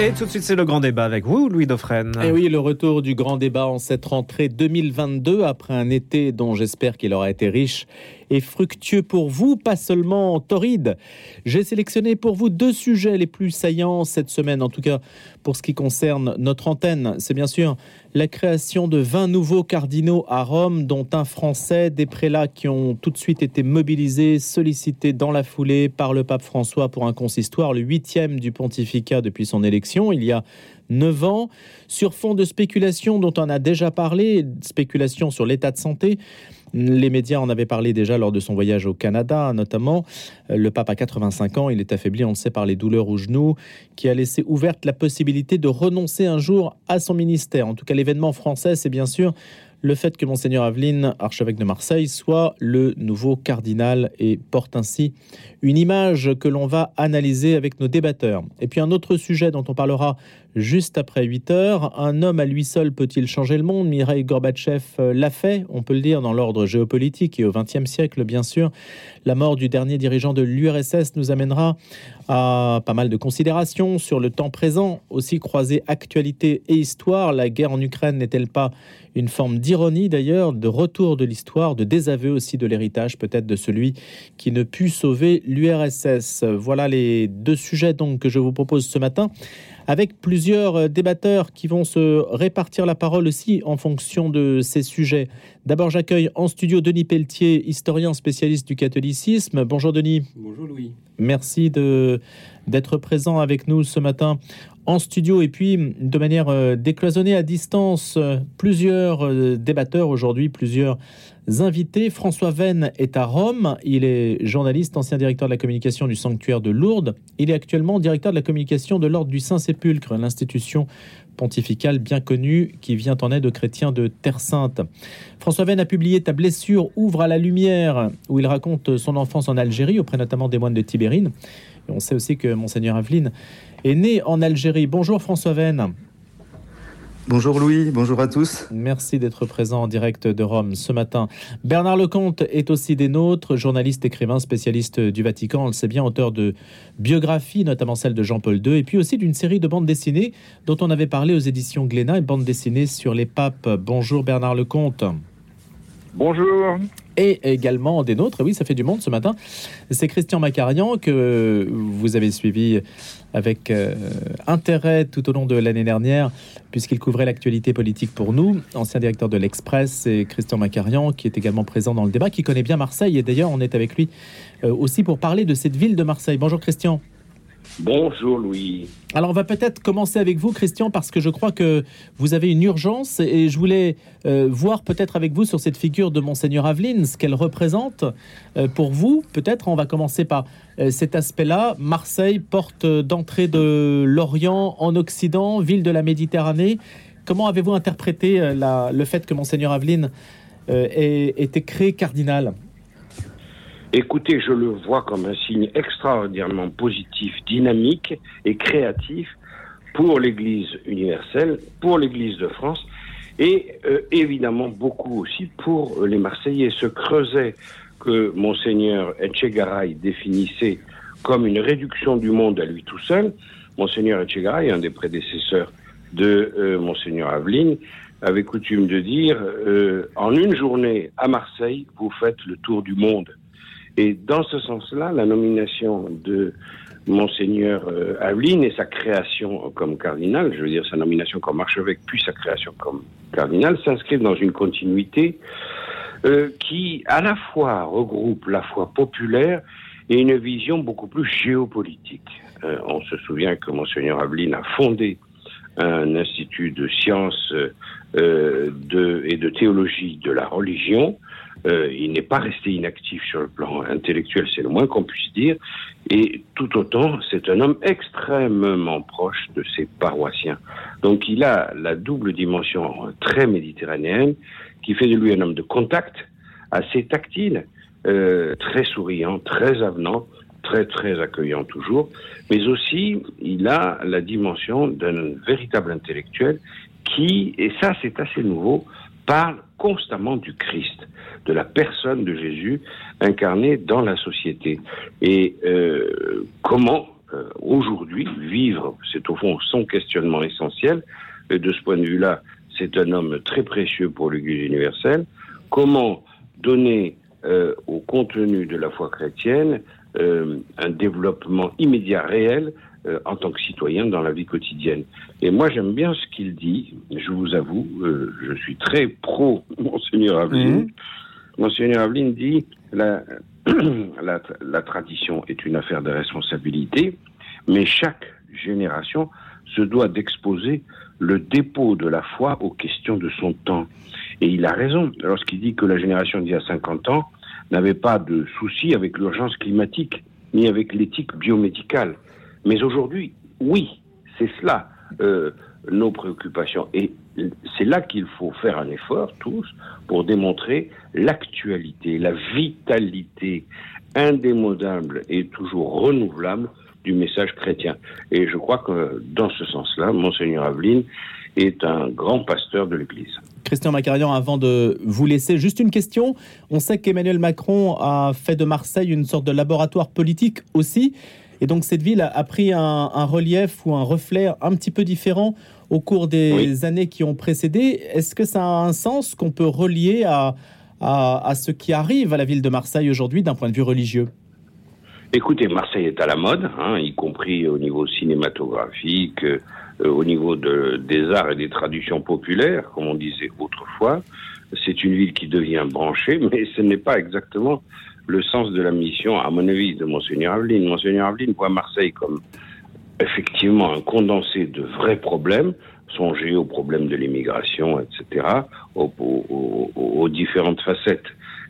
Et tout de suite, c'est le grand débat avec vous, Louis Dauphren. Et oui, le retour du grand débat en cette rentrée 2022, après un été dont j'espère qu'il aura été riche et fructueux pour vous, pas seulement torride. J'ai sélectionné pour vous deux sujets les plus saillants cette semaine, en tout cas pour ce qui concerne notre antenne. C'est bien sûr la création de 20 nouveaux cardinaux à Rome, dont un français, des prélats qui ont tout de suite été mobilisés, sollicités dans la foulée par le pape François pour un consistoire, le huitième du pontificat depuis son élection. Il y a 9 ans, sur fond de spéculation dont on a déjà parlé, spéculation sur l'état de santé. Les médias en avaient parlé déjà lors de son voyage au Canada, notamment. Le pape a 85 ans, il est affaibli, on le sait, par les douleurs au genou, qui a laissé ouverte la possibilité de renoncer un jour à son ministère. En tout cas, l'événement français, c'est bien sûr le fait que Monseigneur Aveline, archevêque de Marseille, soit le nouveau cardinal et porte ainsi une image que l'on va analyser avec nos débatteurs. Et puis un autre sujet dont on parlera juste après 8 heures, un homme à lui seul peut-il changer le monde? Mireille Gorbatchev euh, l'a fait, on peut le dire, dans l'ordre géopolitique et au XXe siècle, bien sûr. La mort du dernier dirigeant de l'URSS nous amènera à pas mal de considérations sur le temps présent, aussi croiser actualité et histoire. La guerre en Ukraine n'est-elle pas une forme d'ironie d'ailleurs, de retour de l'histoire, de désaveu aussi de l'héritage peut-être de celui qui ne put sauver l'URSS. Voilà les deux sujets donc que je vous propose ce matin avec plusieurs débatteurs qui vont se répartir la parole aussi en fonction de ces sujets. D'abord, j'accueille en studio Denis Pelletier, historien spécialiste du catholicisme. Bonjour Denis. Bonjour Louis. Merci de d'être présent avec nous ce matin en studio et puis de manière euh, décloisonnée à distance, euh, plusieurs euh, débatteurs aujourd'hui, plusieurs invités. François Venn est à Rome. Il est journaliste, ancien directeur de la communication du sanctuaire de Lourdes. Il est actuellement directeur de la communication de l'Ordre du Saint-Sépulcre, l'institution pontificale bien connue qui vient en aide aux chrétiens de Terre Sainte. François Venn a publié Ta blessure ouvre à la lumière, où il raconte son enfance en Algérie, auprès notamment des moines de Tibérine. Et on sait aussi que Monseigneur Aveline est né en Algérie. Bonjour François Venn. Bonjour Louis, bonjour à tous. Merci d'être présent en direct de Rome ce matin. Bernard Lecomte est aussi des nôtres, journaliste, écrivain, spécialiste du Vatican, on le sait bien, auteur de biographies, notamment celle de Jean-Paul II, et puis aussi d'une série de bandes dessinées dont on avait parlé aux éditions Glénat, une bande dessinée sur les papes. Bonjour Bernard Lecomte. Bonjour. Et également des nôtres, oui, ça fait du monde ce matin. C'est Christian Macarian que vous avez suivi avec euh, intérêt tout au long de l'année dernière, puisqu'il couvrait l'actualité politique pour nous. Ancien directeur de l'Express, et Christian Macarian, qui est également présent dans le débat, qui connaît bien Marseille. Et d'ailleurs, on est avec lui euh, aussi pour parler de cette ville de Marseille. Bonjour Christian. Bonjour Louis. Alors on va peut-être commencer avec vous Christian parce que je crois que vous avez une urgence et je voulais euh, voir peut-être avec vous sur cette figure de monseigneur Aveline ce qu'elle représente euh, pour vous. Peut-être on va commencer par euh, cet aspect-là. Marseille, porte d'entrée de l'Orient en Occident, ville de la Méditerranée. Comment avez-vous interprété le fait que monseigneur Aveline ait été créé cardinal? Écoutez, je le vois comme un signe extraordinairement positif, dynamique et créatif pour l'Église universelle, pour l'Église de France et euh, évidemment beaucoup aussi pour les Marseillais. Ce creuset que monseigneur Etchegaray définissait comme une réduction du monde à lui tout seul, monseigneur Etchegaray, un des prédécesseurs de euh, monseigneur Aveline, avait coutume de dire euh, en une journée à Marseille, vous faites le tour du monde. Et dans ce sens-là, la nomination de Monseigneur euh, Aveline et sa création comme cardinal, je veux dire sa nomination comme archevêque puis sa création comme cardinal, s'inscrivent dans une continuité euh, qui à la fois regroupe la foi populaire et une vision beaucoup plus géopolitique. Euh, on se souvient que Monseigneur Aveline a fondé un institut de sciences euh, de, et de théologie de la religion euh, il n'est pas resté inactif sur le plan intellectuel, c'est le moins qu'on puisse dire. Et tout autant, c'est un homme extrêmement proche de ses paroissiens. Donc il a la double dimension très méditerranéenne qui fait de lui un homme de contact, assez tactile, euh, très souriant, très avenant, très très accueillant toujours, mais aussi il a la dimension d'un véritable intellectuel qui, et ça c'est assez nouveau, parle constamment du Christ, de la personne de Jésus incarnée dans la société. Et euh, comment, euh, aujourd'hui, vivre, c'est au fond son questionnement essentiel. Et de ce point de vue-là, c'est un homme très précieux pour l'Église universelle. Comment donner euh, au contenu de la foi chrétienne euh, un développement immédiat réel euh, en tant que citoyen dans la vie quotidienne. Et moi, j'aime bien ce qu'il dit. Je vous avoue, euh, je suis très pro Monseigneur Aveline. Monseigneur Aveline dit la, la, la tradition est une affaire de responsabilité, mais chaque génération se doit d'exposer le dépôt de la foi aux questions de son temps. Et il a raison lorsqu'il dit que la génération d'il y a 50 ans n'avait pas de souci avec l'urgence climatique, ni avec l'éthique biomédicale. Mais aujourd'hui, oui, c'est cela euh, nos préoccupations. Et c'est là qu'il faut faire un effort, tous, pour démontrer l'actualité, la vitalité indémodable et toujours renouvelable du message chrétien. Et je crois que dans ce sens-là, Monseigneur Aveline est un grand pasteur de l'Église. Christian Macarian, avant de vous laisser, juste une question. On sait qu'Emmanuel Macron a fait de Marseille une sorte de laboratoire politique aussi. Et donc cette ville a, a pris un, un relief ou un reflet un petit peu différent au cours des Oui. années qui ont précédé. Est-ce que ça a un sens qu'on peut relier à, à, à ce qui arrive à la ville de Marseille aujourd'hui d'un point de vue religieux? Écoutez, Marseille est à la mode, hein, y compris au niveau cinématographique, euh, au niveau de, des arts et des traditions populaires, comme on disait autrefois. C'est une ville qui devient branchée, mais ce n'est pas exactement le sens de la mission, à mon avis, de Monseigneur Aveline. Monseigneur Aveline voit Marseille comme effectivement un condensé de vrais problèmes. Songez aux problèmes de l'immigration, etc., aux différentes facettes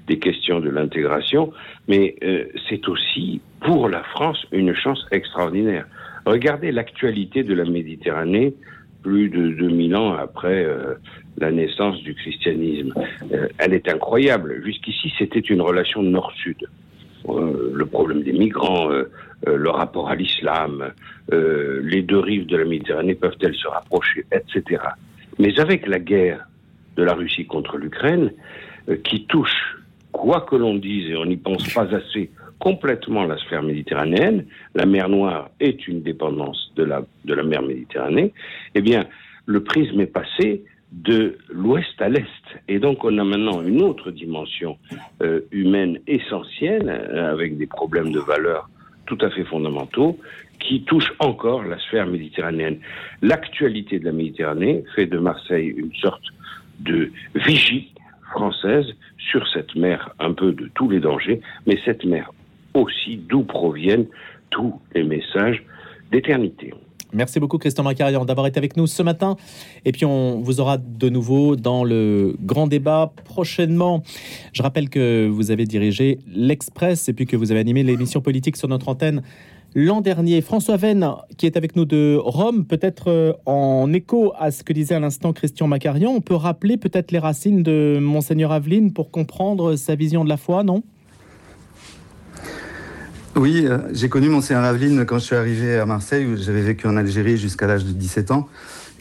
des questions de l'intégration, mais euh, c'est aussi pour la France une chance extraordinaire. Regardez l'actualité de la Méditerranée plus de 2000 ans après euh, la naissance du christianisme. Euh, elle est incroyable. Jusqu'ici, c'était une relation nord-sud. Euh, le problème des migrants, euh, le rapport à l'islam, les deux rives de la Méditerranée peuvent-elles se rapprocher, etc. Mais avec la guerre de la Russie contre l'Ukraine, qui touche, quoi que l'on dise, et on n'y pense pas assez, complètement la sphère méditerranéenne, la mer Noire est une dépendance de la, de la mer Méditerranée, eh bien, le prisme est passé de l'ouest à l'est. Et donc, on a maintenant une autre dimension euh, humaine essentielle, euh, avec des problèmes de valeur tout à fait fondamentaux, qui touchent encore la sphère méditerranéenne. L'actualité de la Méditerranée fait de Marseille une sorte de vigie française sur cette mer un peu de tous les dangers, mais cette mer aussi d'où proviennent tous les messages d'éternité. Merci beaucoup Christian Macarian d'avoir été avec nous ce matin. Et puis on vous aura de nouveau dans le grand débat prochainement. Je rappelle que vous avez dirigé l'Express et puis que vous avez animé l'émission politique sur notre antenne l'an dernier. François Venn, qui est avec nous de Rome, peut-être euh, en écho à ce que disait à l'instant Christian Macarian, on peut rappeler peut-être les racines de Monseigneur Aveline pour comprendre sa vision de la foi, non? Oui, euh, j'ai connu Monseigneur Aveline quand je suis arrivé à Marseille, où j'avais vécu en Algérie jusqu'à l'âge de 17 ans.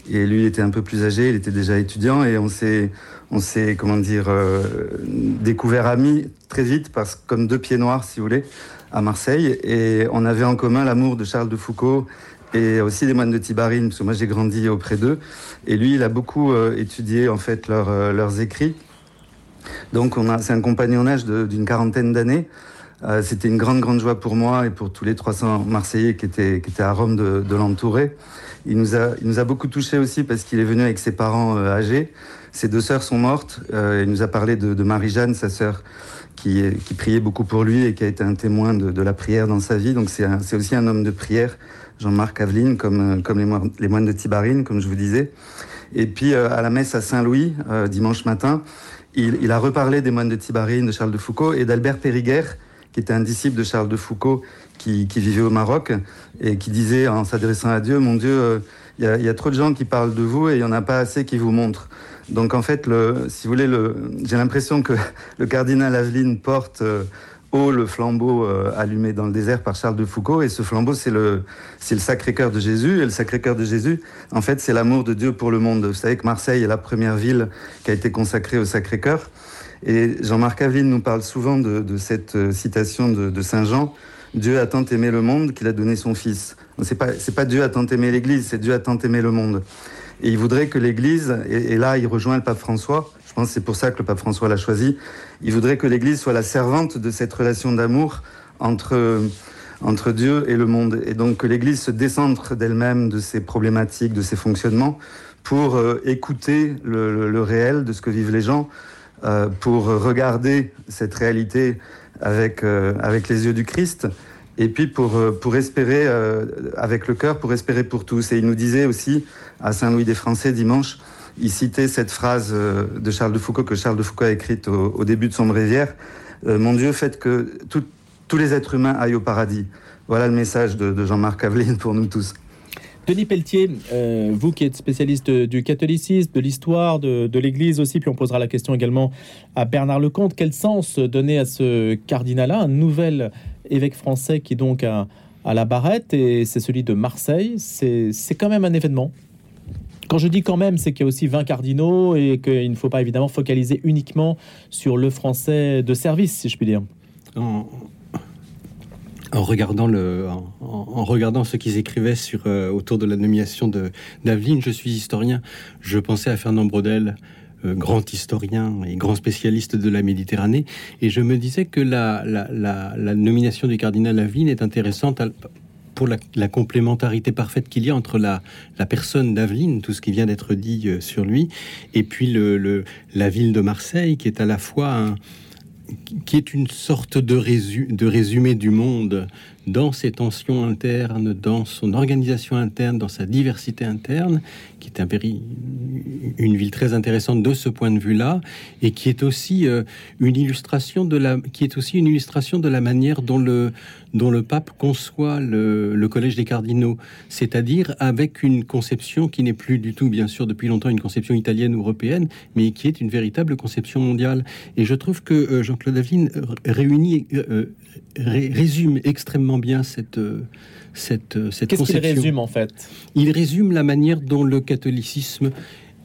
Et lui, il était un peu plus âgé, il était déjà étudiant, et on s'est, on s'est, comment dire, euh, découvert amis très vite, parce comme deux pieds noirs, si vous voulez, à Marseille. Et on avait en commun l'amour de Charles de Foucault et aussi des moines de Tibarine, parce que moi j'ai grandi auprès d'eux. Et lui, il a beaucoup euh, étudié en fait leurs, euh, leurs écrits. Donc on a, c'est un compagnonnage d'une quarantaine d'années. Euh, C'était une grande, grande joie pour moi et pour tous les 300 Marseillais qui étaient, qui étaient à Rome de, de l'entourer. Il nous, a, il nous a beaucoup touchés aussi parce qu'il est venu avec ses parents euh, âgés. Ses deux sœurs sont mortes. Euh, il nous a parlé de, de Marie-Jeanne, sa sœur, qui, qui priait beaucoup pour lui et qui a été un témoin de, de la prière dans sa vie. Donc c'est aussi un homme de prière, Jean-Marc Aveline, comme, euh, comme les, moines, les moines de Tibarine, comme je vous disais. Et puis euh, à la messe à Saint-Louis, dimanche matin, il, il a reparlé des moines de Tibarine, de Charles de Foucault et d'Albert Périguer, qui était un disciple de Charles de Foucault, qui, qui vivait au Maroc et qui disait en s'adressant à Dieu, mon Dieu, euh, il y, y a trop de gens qui parlent de vous et il n'y en a pas assez qui vous montrent. Donc en fait, le, si vous voulez, le, j'ai l'impression que le cardinal Aveline porte euh, haut le flambeau euh, allumé dans le désert par Charles de Foucault et ce flambeau, c'est le, c'est le Sacré-Cœur de Jésus et le Sacré-Cœur de Jésus, en fait, c'est l'amour de Dieu pour le monde. Vous savez que Marseille est la première ville qui a été consacrée au Sacré-Cœur. Et Jean-Marc Aveline nous parle souvent de, de cette euh, citation de, de Saint Jean Dieu a tant aimé le monde qu'il a donné son Fils. C'est pas c'est pas Dieu a tant aimé l'Église, c'est Dieu a tant aimé le monde. Et il voudrait que l'Église, et, là il rejoint le pape François, je pense c'est pour ça que le pape François l'a choisi, il voudrait que l'Église soit la servante de cette relation d'amour entre, entre Dieu et le monde. Et donc que l'Église se décentre d'elle-même, de ses problématiques, de ses fonctionnements, pour euh, écouter le, le, le, réel de ce que vivent les gens, euh, pour regarder cette réalité avec, euh, avec les yeux du Christ, et puis pour, euh, espérer avec le cœur, pour espérer pour tous. Et il nous disait aussi à Saint-Louis des Français dimanche, il citait cette phrase de Charles de Foucault que Charles de Foucault a écrite au, début de son bréviaire, Mon Dieu, faites que tous les êtres humains aillent au paradis. Voilà le message de, de Jean-Marc Aveline pour nous tous. Denis Pelletier, euh, vous qui êtes spécialiste du catholicisme, de l'histoire, de, l'Église aussi, puis on posera la question également à Bernard Lecomte, quel sens donner à ce cardinal-là, un nouvel évêque français qui donc a, la barrette, et c'est celui de Marseille, c'est quand même un événement. Quand je dis quand même, c'est qu'il y a aussi 20 cardinaux et qu'il ne faut pas évidemment focaliser uniquement sur le français de service, si je puis dire. En regardant, ce qu'ils écrivaient euh, autour de la nomination d'Aveline, je suis historien, je pensais à Fernand Braudel, euh, grand historien et grand spécialiste de la Méditerranée, et je me disais que la, nomination du cardinal Aveline est intéressante pour la, complémentarité parfaite qu'il y a entre la, personne d'Aveline, tout ce qui vient d'être dit euh, sur lui, et puis la ville de Marseille, qui est à la fois un, qui est une sorte de, résu, de résumé du monde dans ses tensions internes, dans son organisation interne, dans sa diversité interne, qui est un péri, une ville très intéressante de ce point de vue-là, et qui est aussi euh, une illustration de la, qui est aussi une illustration de la manière dont le, dont le pape conçoit le, collège des cardinaux, c'est-à-dire avec une conception qui n'est plus du tout, bien sûr, depuis longtemps une conception italienne ou européenne, mais qui est une véritable conception mondiale. Et je trouve que euh, Jean-Claude Aveline réunit, euh, ré, résume extrêmement bien cette cette, cette Qu'est-ce qu'il résume en fait? Il résume la manière dont le catholicisme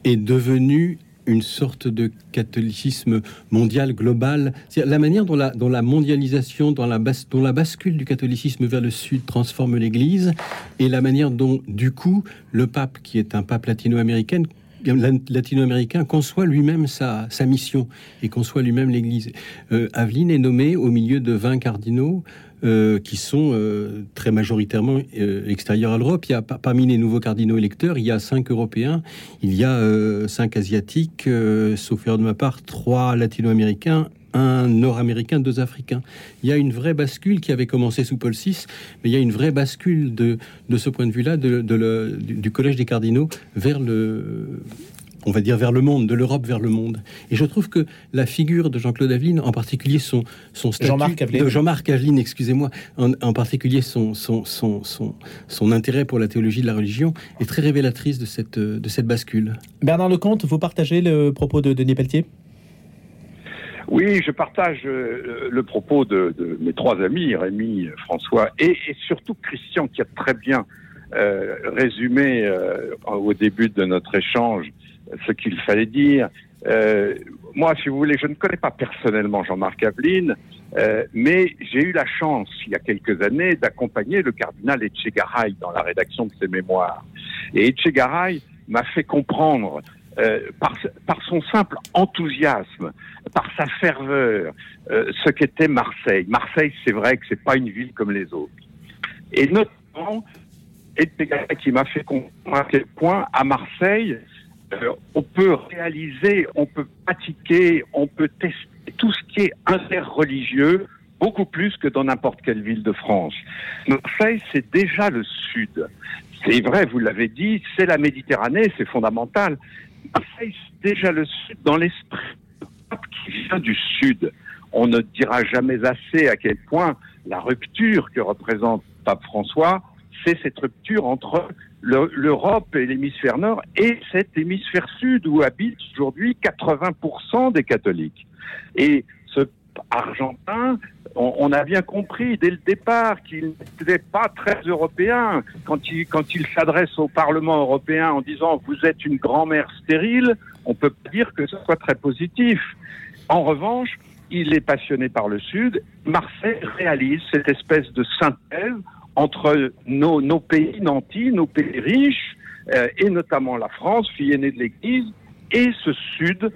est devenu une sorte de catholicisme mondial global, c'est la manière dont la, dont la mondialisation, dans la, bas, dont la bascule du catholicisme vers le sud transforme l'Église, et la manière dont, du coup, le pape, qui est un pape latino-américain, latino-américain conçoit lui-même sa, sa, mission et conçoit lui-même l'Église. Euh, Aveline est nommé au milieu de 20 cardinaux euh, qui sont euh, très majoritairement euh, extérieurs à l'Europe. Il y a parmi les nouveaux cardinaux électeurs, il y a cinq Européens, il y a cinq Asiatiques, sauf erreur de ma part, trois Latino-Américains, un Nord-Américain, deux Africains. Il y a une vraie bascule qui avait commencé sous Paul VI, mais il y a une vraie bascule de, de ce point de vue-là du, Collège des cardinaux vers le on va dire vers le monde, de l'Europe vers le monde. Et je trouve que la figure de Jean-Claude Aveline, en particulier son, son statut Jean-Marc Aveline, de Jean-Marc Aveline, excusez-moi, en, en, particulier son, son, son, son, son intérêt pour la théologie de la religion, est très révélatrice de cette, de cette bascule. Bernard Lecomte, vous partagez le propos de Denis Pelletier? Oui, je partage euh, le propos de, de, mes trois amis, Rémi, François et, et, surtout Christian, qui a très bien euh, résumé euh, au début de notre échange ce qu'il fallait dire. Euh, moi, si vous voulez, je ne connais pas personnellement Jean-Marc Aveline, euh, mais j'ai eu la chance, il y a quelques années, d'accompagner le cardinal Etchegaray dans la rédaction de ses mémoires. Et Etchegaray m'a fait comprendre, euh, par, par, son simple enthousiasme, par sa ferveur, euh, ce qu'était Marseille. Marseille, c'est vrai que c'est pas une ville comme les autres. Et notamment, Etchegaray qui m'a fait comprendre à quel point, à Marseille, euh, on peut réaliser, on peut pratiquer, on peut tester tout ce qui est interreligieux beaucoup plus que dans n'importe quelle ville de France. Marseille, c'est déjà le sud. C'est vrai, vous l'avez dit, c'est la Méditerranée, c'est fondamental. Marseille, c'est déjà le sud dans l'esprit qui vient du sud. On ne dira jamais assez à quel point la rupture que représente Pape François, c'est cette rupture entre l'Europe et l'hémisphère nord et cet hémisphère sud où habitent aujourd'hui 80% des catholiques. Et ce argentin, on, a bien compris dès le départ qu'il n'était pas très européen quand il, s'adresse au Parlement européen en disant vous êtes une grand-mère stérile, on peut dire que ce soit très positif. En revanche, il est passionné par le Sud. Marseille réalise cette espèce de synthèse entre nos, pays nantis, nos pays riches, euh, et notamment la France, fille aînée de l'Église, et ce Sud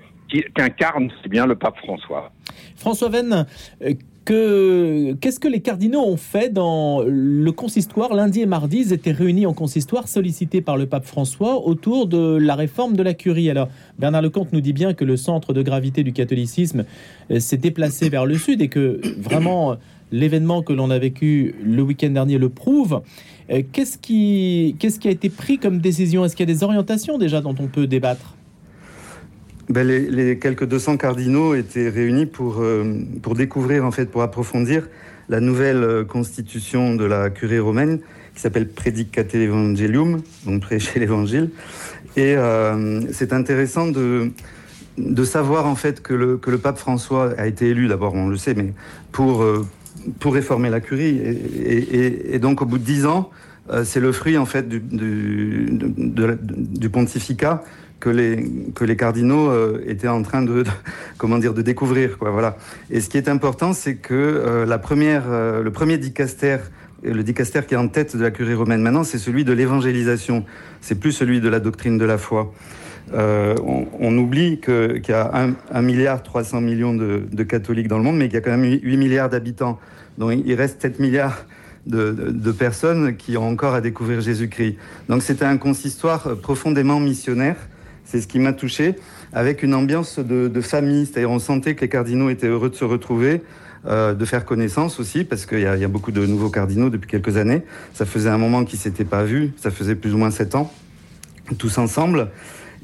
qu'incarne si bien le pape François. François Venn, euh, que, qu'est-ce que les cardinaux ont fait dans le consistoire Lundi et mardi, ils étaient réunis en consistoire, sollicités par le pape François autour de la réforme de la curie. Alors, Bernard Lecomte nous dit bien que le centre de gravité du catholicisme euh, s'est déplacé vers le sud et que vraiment l'événement que l'on a vécu le week-end dernier le prouve. Euh, qu'est-ce qui, qu'est-ce qui a été pris comme décision? Est-ce qu'il y a des orientations déjà dont on peut débattre? Ben, les, quelques 200 cardinaux étaient réunis pour, euh, pour découvrir, en fait, pour approfondir la nouvelle euh, constitution de la curie romaine qui s'appelle Predicate Evangelium, donc prêcher l'évangile. Et c'est intéressant de, de savoir en fait que le, que le pape François a été élu, d'abord on le sait, mais pour, pour réformer la curie. Et, donc au bout de dix ans, c'est le fruit en fait du, pontificat que les, que les cardinaux euh, étaient en train de, comment dire, de découvrir. Quoi, voilà. Et ce qui est important, c'est que euh, la première, euh, le premier dicaster, le dicaster qui est en tête de la curie romaine maintenant, c'est celui de l'évangélisation. C'est plus celui de la doctrine de la foi. On, on, oublie qu'il y a 1 milliard 300 millions de, catholiques dans le monde, mais qu'il y a quand même 8 milliards d'habitants. Donc il reste 7 milliards de, personnes qui ont encore à découvrir Jésus-Christ. Donc c'était un consistoire profondément missionnaire c'est ce qui m'a touché, avec une ambiance de, famille. C'est-à-dire, on sentait que les cardinaux étaient heureux de se retrouver, euh, de faire connaissance aussi, parce qu'il y, a beaucoup de nouveaux cardinaux depuis quelques années. Ça faisait un moment qu'ils s'étaient pas vus, ça faisait plus ou moins sept ans, tous ensemble.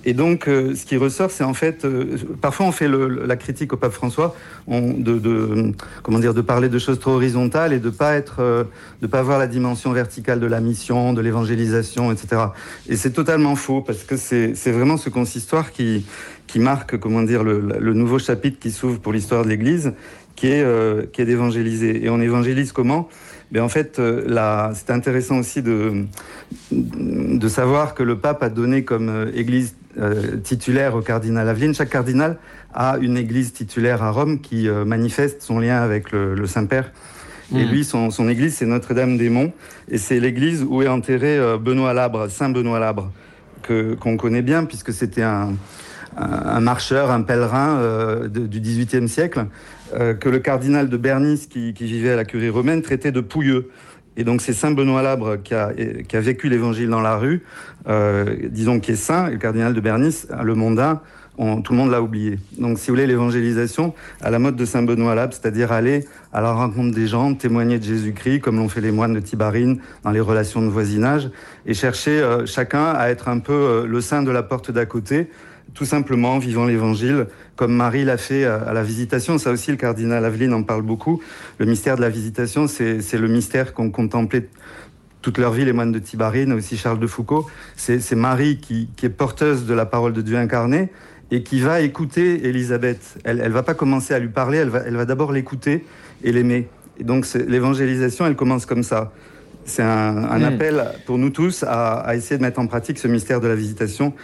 Et donc, euh, ce qui ressort, c'est en fait, euh, parfois on fait la critique au pape François de, comment dire, de parler de choses trop horizontales et de pas être, euh, de pas voir la dimension verticale de la mission, de l'évangélisation, etc. Et c'est totalement faux parce que c'est vraiment ce consistoire qui qui marque, comment dire, le, le nouveau chapitre qui s'ouvre pour l'histoire de l'Église, qui est qui est d'évangéliser. Et on évangélise comment? Mais en fait, c'est intéressant aussi de, de savoir que le pape a donné comme église euh, titulaire au cardinal Aveline. Chaque cardinal a une église titulaire à Rome qui euh, manifeste son lien avec le, Saint-Père. Et lui, son, église, c'est Notre-Dame-des-Monts. Et c'est l'église où est enterré euh, Benoît Labre, Saint Benoît Labre, qu'on connaît bien, puisque c'était un, marcheur, un pèlerin du XVIIIe siècle, que le cardinal de Bernice, qui, qui, vivait à la curie romaine, traitait de pouilleux. Et donc c'est Saint Benoît Labre qui a, qui a vécu l'évangile dans la rue, euh, disons qui est saint, le cardinal de Bernice, le mondain, tout le monde l'a oublié. Donc si vous voulez l'évangélisation à la mode de Saint Benoît Labre, c'est-à-dire aller à la rencontre des gens, témoigner de Jésus-Christ, comme l'ont fait les moines de Tibarine dans les relations de voisinage, et chercher euh, chacun à être un peu euh, le saint de la porte d'à côté, tout simplement vivant l'évangile comme Marie l'a fait à, la visitation. Ça aussi, le cardinal Aveline en parle beaucoup. Le mystère de la visitation, c'est le mystère qu'ont contemplé toute leur vie les moines de Tibarine, aussi Charles de Foucault. C'est Marie qui, est porteuse de la parole de Dieu incarné et qui va écouter Élisabeth. Elle ne va pas commencer à lui parler, elle va, elle va d'abord l'écouter et l'aimer. Et donc l'évangélisation, elle commence comme ça. C'est un, un, hmm. appel pour nous tous à, à, essayer de mettre en pratique ce mystère de la visitation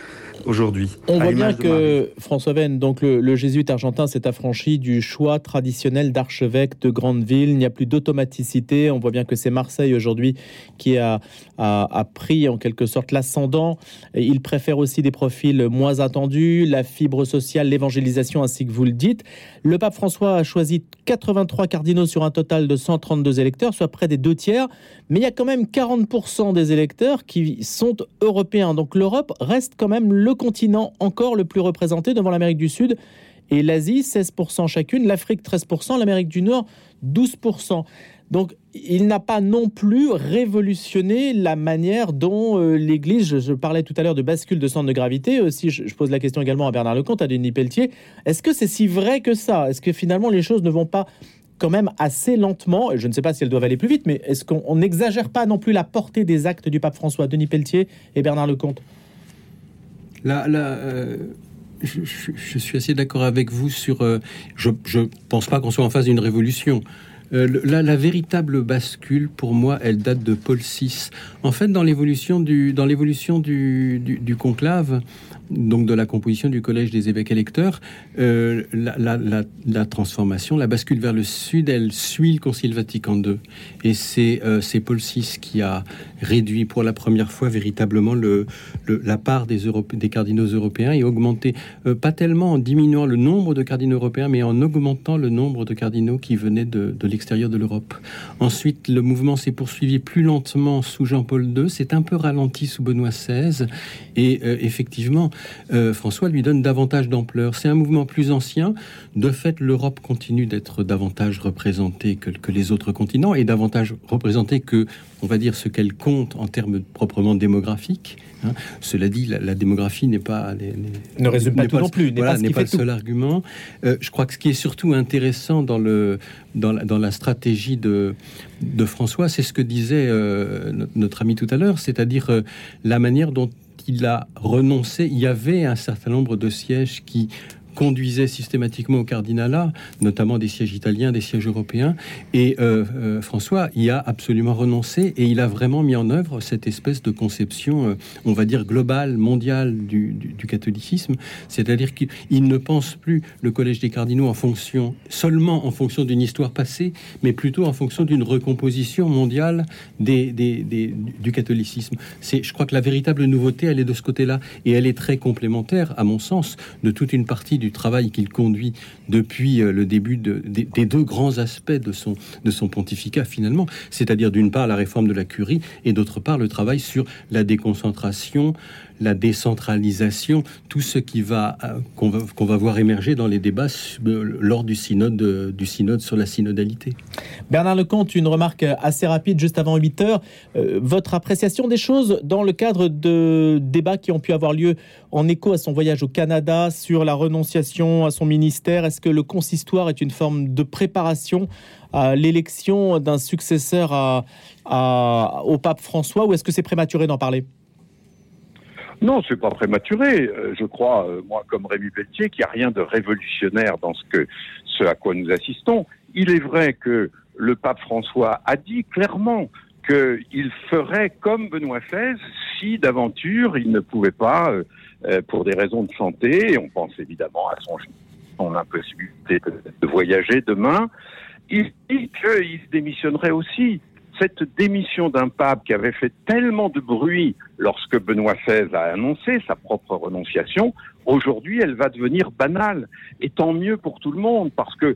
aujourd'hui. On voit bien que François Venn, donc le, jésuite argentin, s'est affranchi du choix traditionnel d'archevêque de grande ville. Il n'y a plus d'automaticité. On voit bien que c'est Marseille aujourd'hui qui a, a, pris en quelque sorte l'ascendant. Il préfère aussi des profils moins attendus, la fibre sociale, l'évangélisation, ainsi que vous le dites. Le pape François a choisi 83 cardinaux sur un total de 132 électeurs, soit près des deux tiers. Mais il y a quand même 40% des électeurs qui sont européens. Donc l'Europe reste quand même le continent encore le plus représenté devant l'Amérique du Sud et l'Asie, 16% chacune, l'Afrique 13%, l'Amérique du Nord 12%. Donc il n'a pas non plus révolutionné la manière dont euh, l'Église, je, parlais tout à l'heure de bascule de centre de gravité, aussi je, pose la question également à Bernard Lecomte, à Denis Pelletier, est-ce que c'est si vrai que ça? Est-ce que finalement les choses ne vont pas quand même assez lentement, et je ne sais pas si elles doivent aller plus vite, mais est-ce qu'on n'exagère pas non plus la portée des actes du pape François, Denis Pelletier et Bernard Lecomte? Là, euh, je, suis assez d'accord avec vous sur. Euh, je ne pense pas qu'on soit en face d'une révolution. Euh, la, véritable bascule, pour moi, elle date de Paul VI. En fait, dans l'évolution du, dans l'évolution du, du, conclave, donc de la composition du collège des évêques électeurs, euh, la, transformation, la bascule vers le sud, elle suit le Concile Vatican II. Et c'est euh, Paul VI qui a réduit pour la première fois véritablement le, la part des, cardinaux européens et augmenté, euh, pas tellement en diminuant le nombre de cardinaux européens, mais en augmentant le nombre de cardinaux qui venaient de, l'extérieur de l'Europe. Ensuite, le mouvement s'est poursuivi plus lentement sous Jean-Paul II, c'est un peu ralenti sous Benoît XVI, et effectivement, euh, François lui donne davantage d'ampleur. C'est un mouvement plus ancien. De fait, l'Europe continue d'être davantage représentée que, que les autres continents et davantage représentée que on va dire, ce qu'elle compte en termes proprement démographiques. Hein. Cela dit, la, démographie n'est pas ne résume pas tout non plus, n'est pas, le seul argument. Euh, je crois que ce qui est surtout intéressant dans le dans la, dans la stratégie de de François, c'est ce que disait euh, notre ami tout à l'heure, c'est-à-dire la manière dont il a renoncé. Il y avait un certain nombre de sièges qui conduisait systématiquement au cardinalat, notamment des sièges italiens, des sièges européens. Et euh, euh, François y a absolument renoncé et il a vraiment mis en œuvre cette espèce de conception, euh, on va dire, globale, mondiale du, catholicisme. C'est-à-dire qu'il ne pense plus le collège des cardinaux en fonction, seulement en fonction d'une histoire passée, mais plutôt en fonction d'une recomposition mondiale du catholicisme. Je crois que la véritable nouveauté, elle est de ce côté-là et elle est très complémentaire, à mon sens, de toute une partie du travail qu'il conduit depuis euh, le début des deux grands aspects de son, de son pontificat finalement, c'est-à-dire d'une part la réforme de la curie et d'autre part le travail sur la déconcentration, la décentralisation, tout ce qui va euh, qu'on va, qu'on va voir émerger dans les débats euh, lors du synode, euh, du synode sur la synodalité. Bernard Lecomte, une remarque assez rapide juste avant 8 heures. votre appréciation des choses dans le cadre de débats qui ont pu avoir lieu en écho à son voyage au Canada sur la renonciation à son ministère. Est-ce que le consistoire est une forme de préparation à l'élection d'un successeur à, au pape François ou est-ce que c'est prématuré d'en parler? Non, c'est pas prématuré. Euh, je crois, euh, moi, comme Rémi Pelletier, qu'il n'y a rien de révolutionnaire dans ce, que, ce à quoi nous assistons. Il est vrai que le pape François a dit clairement qu'il ferait comme Benoît XVI si d'aventure il ne pouvait pas, euh, pour des raisons de santé, on pense évidemment à son, son impossibilité de voyager demain, il dit qu'il démissionnerait aussi cette démission d'un pape qui avait fait tellement de bruit lorsque Benoît XVI a annoncé sa propre renonciation, aujourd'hui elle va devenir banale. Et tant mieux pour tout le monde, parce que euh,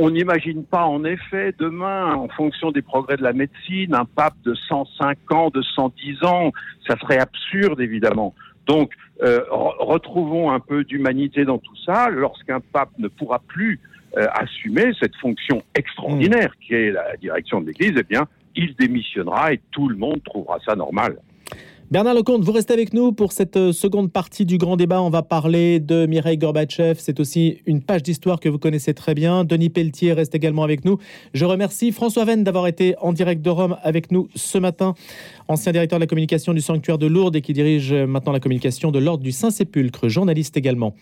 on n'imagine pas en effet demain, en fonction des progrès de la médecine, un pape de 105 ans, de 110 ans, ça serait absurde évidemment. Donc euh, retrouvons un peu d'humanité dans tout ça. Lorsqu'un pape ne pourra plus euh, assumer cette fonction extraordinaire mmh. qui est la direction de l'Église, eh bien, il démissionnera et tout le monde trouvera ça normal. Bernard Lecomte, vous restez avec nous pour cette euh, seconde partie du grand débat. On va parler de Mireille Gorbatchev. C'est aussi une page d'histoire que vous connaissez très bien. Denis Pelletier reste également avec nous. Je remercie François Venn d'avoir été en direct de Rome avec nous ce matin. Ancien directeur de la communication du sanctuaire de Lourdes et qui dirige maintenant la communication de l'Ordre du Saint-Sépulcre, journaliste également.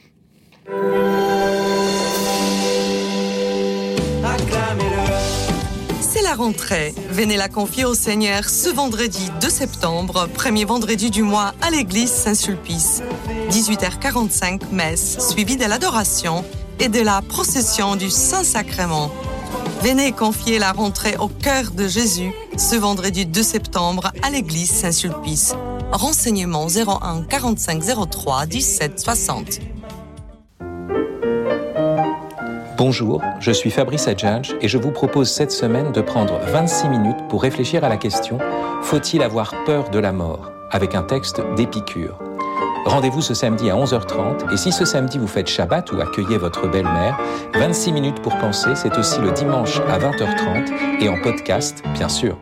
La rentrée. Venez la confier au Seigneur ce vendredi 2 septembre, premier vendredi du mois à l'église Saint-Sulpice. 18h45, messe, suivie de l'adoration et de la procession du Saint-Sacrement. Venez confier la rentrée au cœur de Jésus ce vendredi 2 septembre à l'église Saint-Sulpice. Renseignements 01 45 03 17 60. Bonjour, je suis Fabrice Adjadj et je vous propose cette semaine de prendre 26 minutes pour réfléchir à la question Faut-il avoir peur de la mort? avec un texte d'Épicure. Rendez-vous ce samedi à 11h30 et si ce samedi vous faites Shabbat ou accueillez votre belle-mère, 26 minutes pour penser, c'est aussi le dimanche à 20h30 et en podcast, bien sûr.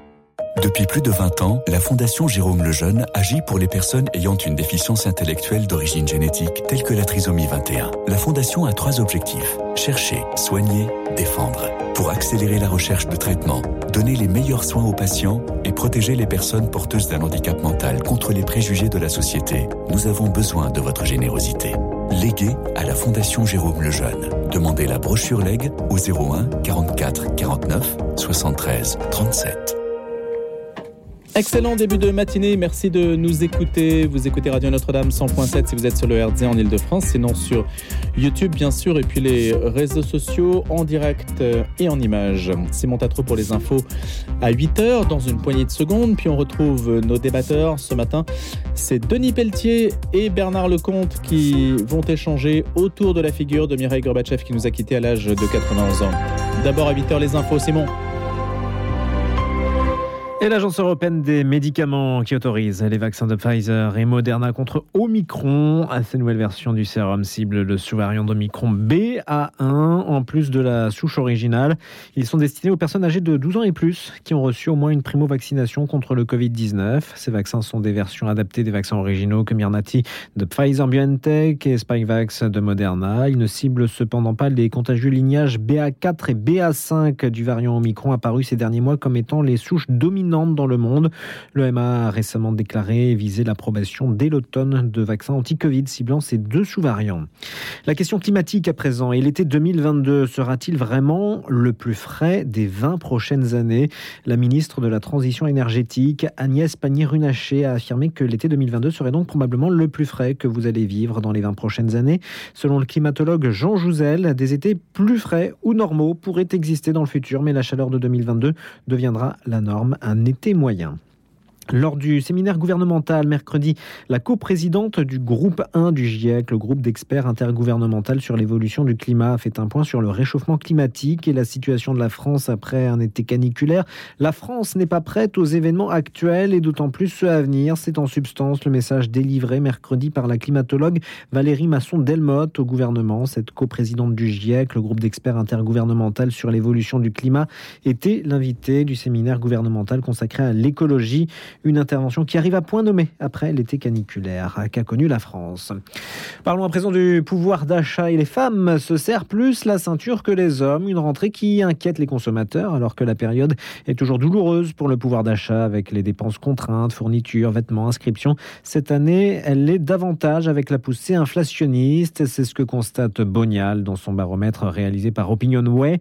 Depuis plus de 20 ans, la Fondation Jérôme Lejeune agit pour les personnes ayant une déficience intellectuelle d'origine génétique telle que la trisomie 21. La Fondation a trois objectifs. Chercher, soigner, défendre. Pour accélérer la recherche de traitement, donner les meilleurs soins aux patients et protéger les personnes porteuses d'un handicap mental contre les préjugés de la société, nous avons besoin de votre générosité. Légué à la Fondation Jérôme Lejeune. Demandez la brochure Leg au 01 44 49 73 37. Excellent début de matinée, merci de nous écouter. Vous écoutez Radio Notre-Dame 100.7 si vous êtes sur le RD en Ile-de-France, sinon sur YouTube bien sûr, et puis les réseaux sociaux en direct et en image. Simon Tatro pour les infos à 8h dans une poignée de secondes, puis on retrouve nos débatteurs ce matin. C'est Denis Pelletier et Bernard Lecomte qui vont échanger autour de la figure de Mireille Gorbatchev qui nous a quittés à l'âge de 91 ans. D'abord à 8h les infos, Simon. Et l'Agence européenne des médicaments qui autorise les vaccins de Pfizer et Moderna contre Omicron. Ces nouvelles versions du sérum cible le sous-variant d'Omicron BA1 en plus de la souche originale. Ils sont destinés aux personnes âgées de 12 ans et plus qui ont reçu au moins une primo-vaccination contre le Covid-19. Ces vaccins sont des versions adaptées des vaccins originaux comme Mirnati de Pfizer BioNTech et Spikevax de Moderna. Ils ne ciblent cependant pas les contagieux lignages BA4 et BA5 du variant Omicron apparu ces derniers mois comme étant les souches dominantes dans le monde. L'EMA a récemment déclaré viser l'approbation dès l'automne de vaccins anti-Covid ciblant ces deux sous-variants. La question climatique à présent et l'été 2022 sera-t-il vraiment le plus frais des 20 prochaines années? La ministre de la Transition énergétique Agnès Pannier-Runacher a affirmé que l'été 2022 serait donc probablement le plus frais que vous allez vivre dans les 20 prochaines années. Selon le climatologue Jean Jouzel, des étés plus frais ou normaux pourraient exister dans le futur, mais la chaleur de 2022 deviendra la norme. Été moyen. Lors du séminaire gouvernemental mercredi, la coprésidente du groupe 1 du GIEC, le groupe d'experts intergouvernemental sur l'évolution du climat, a fait un point sur le réchauffement climatique et la situation de la France après un été caniculaire. La France n'est pas prête aux événements actuels et d'autant plus ceux à venir. C'est en substance le message délivré mercredi par la climatologue Valérie Masson-Delmotte au gouvernement. Cette coprésidente du GIEC, le groupe d'experts intergouvernemental sur l'évolution du climat, était l'invité du séminaire gouvernemental consacré à l'écologie. Une intervention qui arrive à point nommé après l'été caniculaire qu'a connu la France. Parlons à présent du pouvoir d'achat et les femmes se serrent plus la ceinture que les hommes. Une rentrée qui inquiète les consommateurs alors que la période est toujours douloureuse pour le pouvoir d'achat avec les dépenses contraintes, fournitures, vêtements, inscriptions. Cette année, elle l'est davantage avec la poussée inflationniste. C'est ce que constate Bonial dans son baromètre réalisé par Opinionway.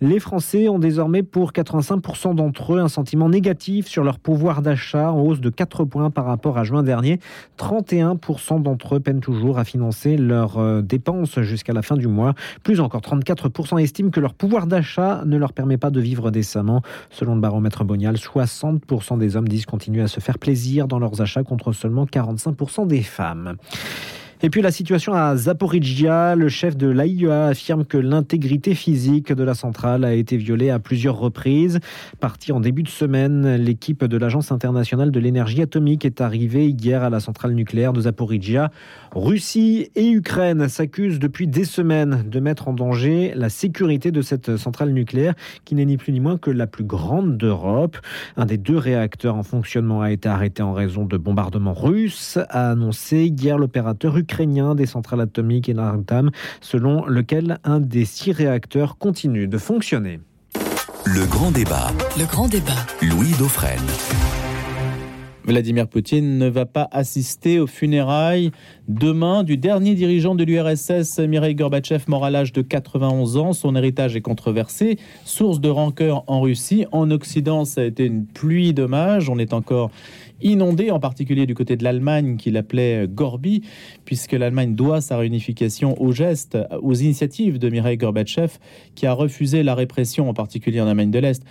Les Français ont désormais pour 85% d'entre eux un sentiment négatif sur leur pouvoir d'achat en hausse de 4 points par rapport à juin dernier. 31% d'entre eux peinent toujours à financer leurs euh, dépenses jusqu'à la fin du mois. Plus encore, 34% estiment que leur pouvoir d'achat ne leur permet pas de vivre décemment. Selon le baromètre Bonial, 60% des hommes disent continuer à se faire plaisir dans leurs achats contre seulement 45% des femmes. Et puis la situation à Zaporizhia, le chef de l'AIEA affirme que l'intégrité physique de la centrale a été violée à plusieurs reprises. Parti en début de semaine, l'équipe de l'Agence internationale de l'énergie atomique est arrivée hier à la centrale nucléaire de Zaporizhia. Russie et Ukraine s'accusent depuis des semaines de mettre en danger la sécurité de cette centrale nucléaire qui n'est ni plus ni moins que la plus grande d'Europe. Un des deux réacteurs en fonctionnement a été arrêté en raison de bombardements russes, a annoncé hier l'opérateur ukrainien ukrainien des centrales atomiques et Nartam, selon lequel un des six réacteurs continue de fonctionner. Le grand débat. Le grand débat. Louis Dauphren. Vladimir Poutine ne va pas assister aux funérailles demain du dernier dirigeant de l'URSS, Mikhail Gorbatchev, mort à l'âge de 91 ans. Son héritage est controversé, source de rancœur en Russie. En Occident, ça a été une pluie d'hommages. On est encore inondé, en particulier du côté de l'Allemagne, qu'il appelait Gorbi, puisque l'Allemagne doit sa réunification aux gestes, aux initiatives de Mikhail Gorbatchev, qui a refusé la répression, en particulier en Allemagne de l'Est.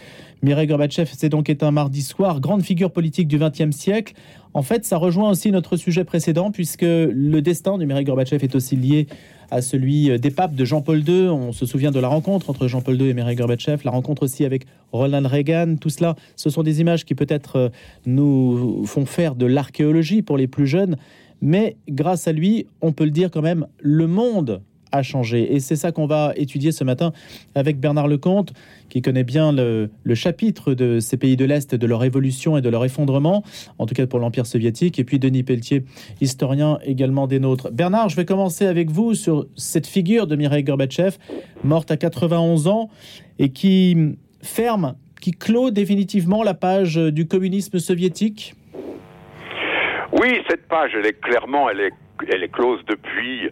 Mikhail Gorbatchev, c'est donc un mardi soir, grande figure politique du XXe siècle. En fait, ça rejoint aussi notre sujet précédent, puisque le destin de Mikhail Gorbatchev est aussi lié à celui des papes de Jean-Paul II. On se souvient de la rencontre entre Jean-Paul II et Mikhail Gorbatchev, la rencontre aussi avec Ronald Reagan. Tout cela, ce sont des images qui peut-être euh, nous font faire de l'archéologie pour les plus jeunes, mais grâce à lui, on peut le dire quand même, le monde a changé. Et c'est ça qu'on va étudier ce matin avec Bernard Lecomte, qui connaît bien le, chapitre de ces pays de l'Est, de leur évolution et de leur effondrement, en tout cas pour l'Empire soviétique, et puis Denis Pelletier, historien également des nôtres. Bernard, je vais commencer avec vous sur cette figure de Mikhail Gorbatchev, morte à 91 ans, et qui ferme, qui clôt définitivement la page du communisme soviétique oui, cette page, elle est clairement, elle est elle est close depuis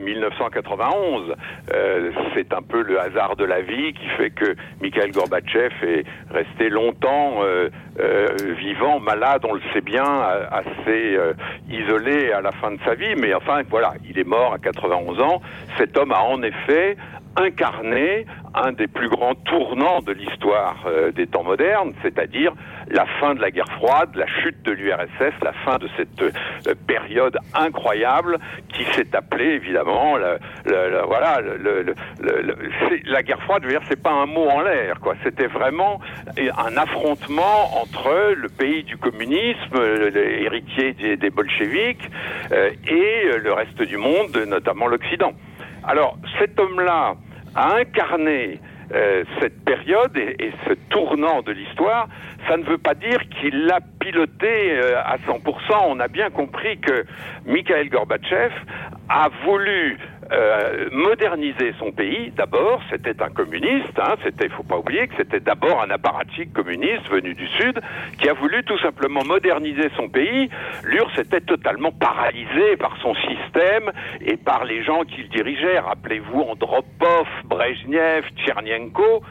1991. Euh, euh, c'est un peu le hasard de la vie qui fait que Mikhail Gorbatchev est resté longtemps euh, vivant, malade, on le sait bien, assez isolé à la fin de sa vie. Mais enfin, voilà, il est mort à 91 ans. Cet homme a en effet incarné un des plus grands tournants de l'histoire des temps modernes, c'est-à-dire la fin de la guerre froide, la chute de l'URSS, la fin de cette euh, période incroyable qui s'est appelée évidemment la, voilà la guerre froide. Je veux dire, c'est pas un mot en l'air, quoi. C'était vraiment un affrontement entre le pays du communisme, l'héritier des, des bolcheviks, euh, et le reste du monde, notamment l'Occident. Alors, cet homme-là a incarné euh, cette période et, ce tournant de l'histoire, ça ne veut pas dire qu'il l'a piloté euh, à 100%. On a bien compris que Mikhail Gorbatchev a voulu euh, moderniser son pays. D'abord, c'était un communiste. Hein, c'était, faut pas oublier que c'était d'abord un apparatchik communiste venu du sud qui a voulu tout simplement moderniser son pays. L'URSS était totalement paralysé par son système et par les gens qu'il dirigeait. Rappelez-vous Andropov, Brezhnev, Tchernyenko.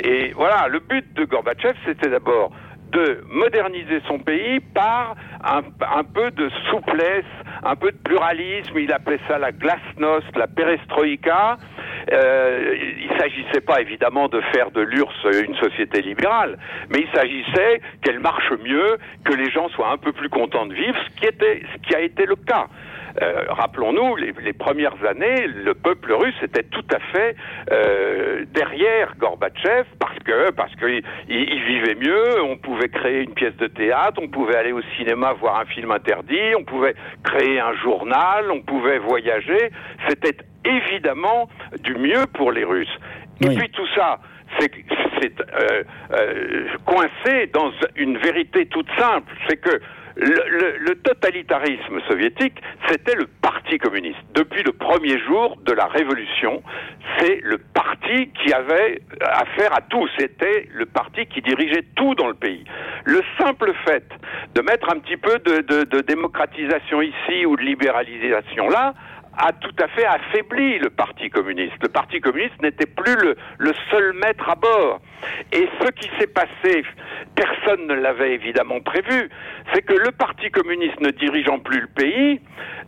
Et voilà, le but de Gorbatchev, c'était d'abord de moderniser son pays par un, peu de souplesse, un peu de pluralisme. Il appelait ça la glasnost, la perestroïka. Euh, il ne s'agissait pas évidemment de faire de l'URSS une société libérale, mais il s'agissait qu'elle marche mieux, que les gens soient un peu plus contents de vivre, ce qui, était, ce qui a été le cas. Euh, rappelons-nous, les, premières années, le peuple russe était tout à fait euh, derrière Gorbatchev parce que parce qu'il il vivait mieux. On pouvait créer une pièce de théâtre, on pouvait aller au cinéma voir un film interdit, on pouvait créer un journal, on pouvait voyager. C'était évidemment du mieux pour les Russes. Et puis tout ça, c'est euh, coincé dans une vérité toute simple, c'est que le, totalitarisme soviétique, c'était le Parti communiste. Depuis le premier jour de la révolution, c'est le parti qui avait affaire à tout. C'était le parti qui dirigeait tout dans le pays. Le simple fait de mettre un petit peu de démocratisation ici ou de libéralisation là, a tout à fait affaibli le Parti communiste. Le Parti communiste n'était plus le, seul maître à bord. Et ce qui s'est passé, personne ne l'avait évidemment prévu, c'est que le Parti communiste ne dirigeant plus le pays,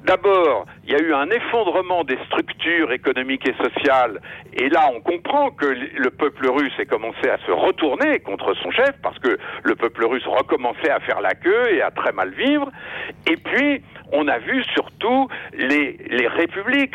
d'abord, il y a eu un effondrement des structures économiques et sociales, et là on comprend que le peuple russe ait commencé à se retourner contre son chef, parce que le peuple russe recommençait à faire la queue et à très mal vivre, et puis on a vu surtout les, les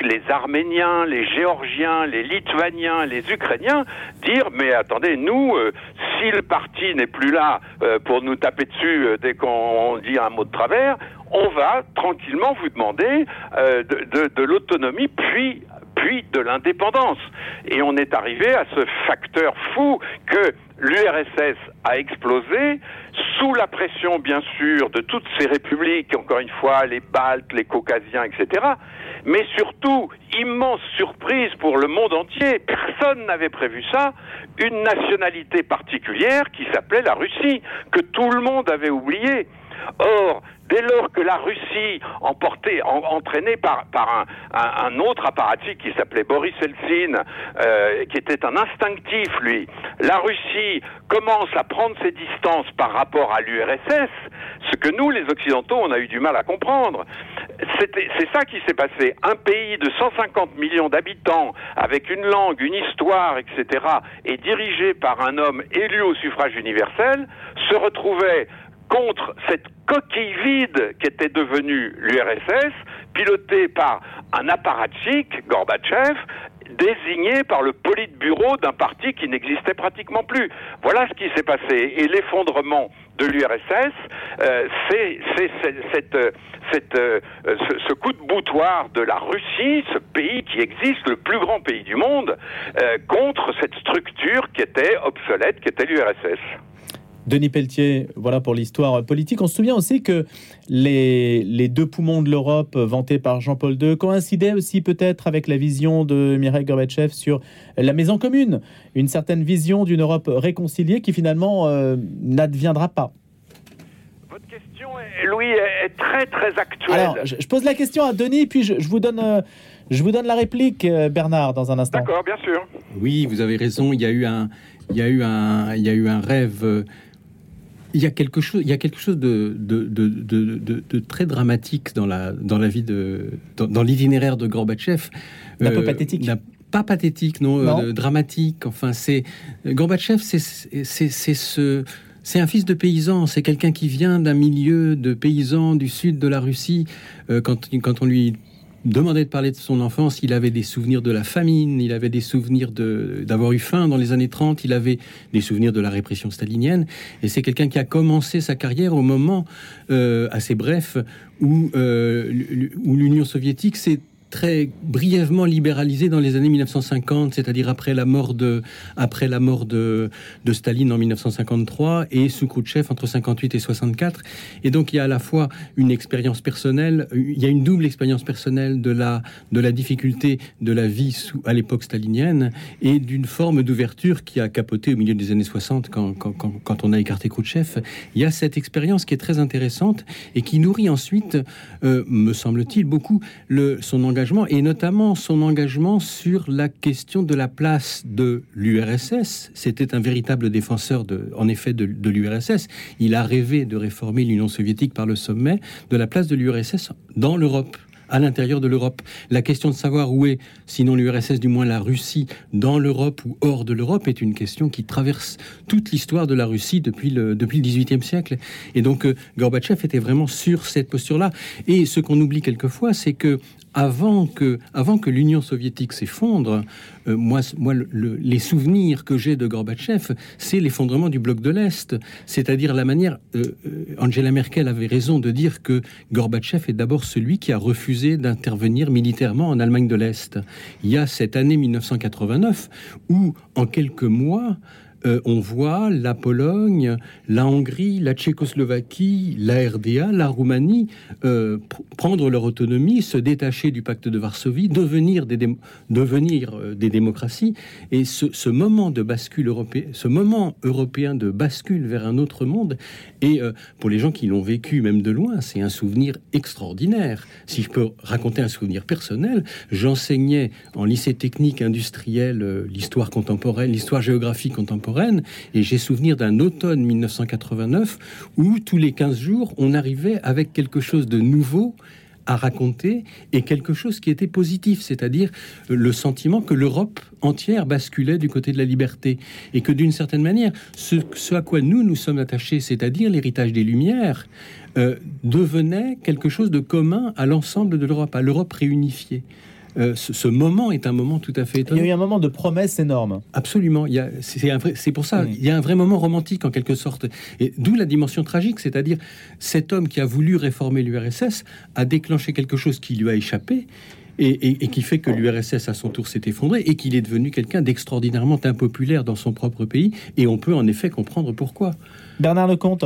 les Arméniens, les Géorgiens, les Lituaniens, les Ukrainiens dire mais attendez, nous, euh, si le parti n'est plus là euh, pour nous taper dessus euh, dès qu'on dit un mot de travers, on va tranquillement vous demander de, de, de l'autonomie, puis puis de l'indépendance. Et on est arrivé à ce facteur fou que l'URSS a explosé sous la pression, bien sûr, de toutes ces républiques, encore une fois, les Baltes, les Caucasiens, etc. Mais surtout, immense surprise pour le monde entier, personne n'avait prévu ça, une nationalité particulière qui s'appelait la Russie, que tout le monde avait oublié. Or, dès lors que la Russie, emportée, entraînée par, un, autre apparatchik qui s'appelait Boris Eltsine, euh, qui était un instinctif, lui, la Russie commence à prendre ses distances par rapport à l'URSS, ce que nous, les Occidentaux, on a eu du mal à comprendre. C'est ça qui s'est passé. Un pays de 150 millions d'habitants, avec une langue, une histoire, etc., et dirigé par un homme élu au suffrage universel, se retrouvait contre cette coquille vide qu'était devenue l'URSS, pilotée par un apparatchik, Gorbatchev, désigné par le politburo d'un parti qui n'existait pratiquement plus. Voilà ce qui s'est passé. Et l'effondrement de l'URSS c'est cette, cette, ce, ce, coup de boutoir de la Russie, ce pays qui existe, le plus grand pays du monde, contre cette structure qui était obsolète, qui était l'URSS. Denis Pelletier, voilà pour l'histoire politique. On se souvient aussi que les, les deux poumons de l'Europe vantés par Jean-Paul II coïncidaient aussi peut-être avec la vision de Mikhail Gorbatchev sur la maison commune, une certaine vision d'une Europe réconciliée qui finalement euh, n'adviendra pas. Votre question, Louis, est très très actuelle. Alors, je, pose la question à Denis, puis je, vous donne... Euh, je vous donne la réplique, euh, Bernard, dans un instant. D'accord, bien sûr. Oui, vous avez raison. Il y a eu un, il y a eu un, il y a eu un rêve il y a quelque chose, il y a quelque chose de, de, de, de très dramatique dans la, dans la vie de, dans, l'itinéraire de Gorbatchev. Un peu euh, pathétique. Pas pathétique, non, euh, dramatique. Enfin, c'est Gorbatchev, c'est ce. C'est un fils de paysan, c'est quelqu'un qui vient d'un milieu de paysans du sud de la Russie. Euh, quand, quand on lui demandait de parler de son enfance. Il avait des souvenirs de la famine, il avait des souvenirs d'avoir eu faim dans les années 30, il avait des souvenirs de la répression stalinienne. Et c'est quelqu'un qui a commencé sa carrière au moment euh, assez bref où, euh, où l'Union soviétique s'est très brièvement libéralisé dans les années 1950, c'est-à-dire après la mort de après la mort de, de Staline en 1953 et sous Khrouchtchev entre 58 et 64. Et donc il y a à la fois une expérience personnelle, il y a une double expérience personnelle de la de la difficulté de la vie sous à l'époque stalinienne et d'une forme d'ouverture qui a capoté au milieu des années 60 quand, quand, quand, on a écarté Khrouchtchev. Il y a cette expérience qui est très intéressante et qui nourrit ensuite, euh, me semble-t-il, beaucoup le son engagement et notamment son engagement sur la question de la place de l'URSS. C'était un véritable défenseur, de, en effet, de, l'URSS. Il a rêvé de réformer l'Union soviétique par le sommet de la place de l'URSS dans l'Europe à l'intérieur de l'Europe. La question de savoir où est, sinon l'URSS, du moins la Russie, dans l'Europe ou hors de l'Europe, est une question qui traverse toute l'histoire de la Russie depuis le, depuis le XVIIIe siècle. Et donc, euh, Gorbatchev était vraiment sur cette posture-là. Et ce qu'on oublie quelquefois, c'est que avant que, l'Union soviétique s'effondre, euh, moi, moi les souvenirs que j'ai de Gorbatchev, c'est l'effondrement du bloc de l'Est. C'est-à-dire la manière. Euh, euh, Angela Merkel avait raison de dire que Gorbatchev est d'abord celui qui a refusé d'intervenir militairement en Allemagne de l'Est. Il y a cette année 1989 où, en quelques mois, euh, on voit la Pologne, la Hongrie, la Tchécoslovaquie, la RDA, la Roumanie euh, prendre leur autonomie, se détacher du pacte de Varsovie, devenir des, euh, démocraties. Et ce, moment de bascule européen, ce moment européen de bascule vers un autre monde, et pour les gens qui l'ont vécu même de loin, c'est un souvenir extraordinaire. Si je peux raconter un souvenir personnel, j'enseignais en lycée technique industriel l'histoire contemporaine, l'histoire géographique contemporaine et j'ai souvenir d'un automne 1989 où tous les 15 jours, on arrivait avec quelque chose de nouveau à raconter et quelque chose qui était positif, c'est-à-dire le sentiment que l'Europe entière basculait du côté de la liberté et que d'une certaine manière, ce, à quoi nous nous sommes attachés, c'est-à-dire l'héritage des Lumières, euh, devenait quelque chose de commun à l'ensemble de l'Europe, à l'Europe réunifiée. Euh, ce, moment est un moment tout à fait étonnant. Il y a eu un moment de promesse énorme. Absolument. C'est pour ça. Il y a un vrai moment romantique en quelque sorte. Et d'où la dimension tragique, c'est-à-dire cet homme qui a voulu réformer l'URSS a déclenché quelque chose qui lui a échappé. Et, qui fait que l'URSS à son tour s'est effondré et qu'il est devenu quelqu'un d'extraordinairement impopulaire dans son propre pays. Et on peut en effet comprendre pourquoi. Bernard Lecomte.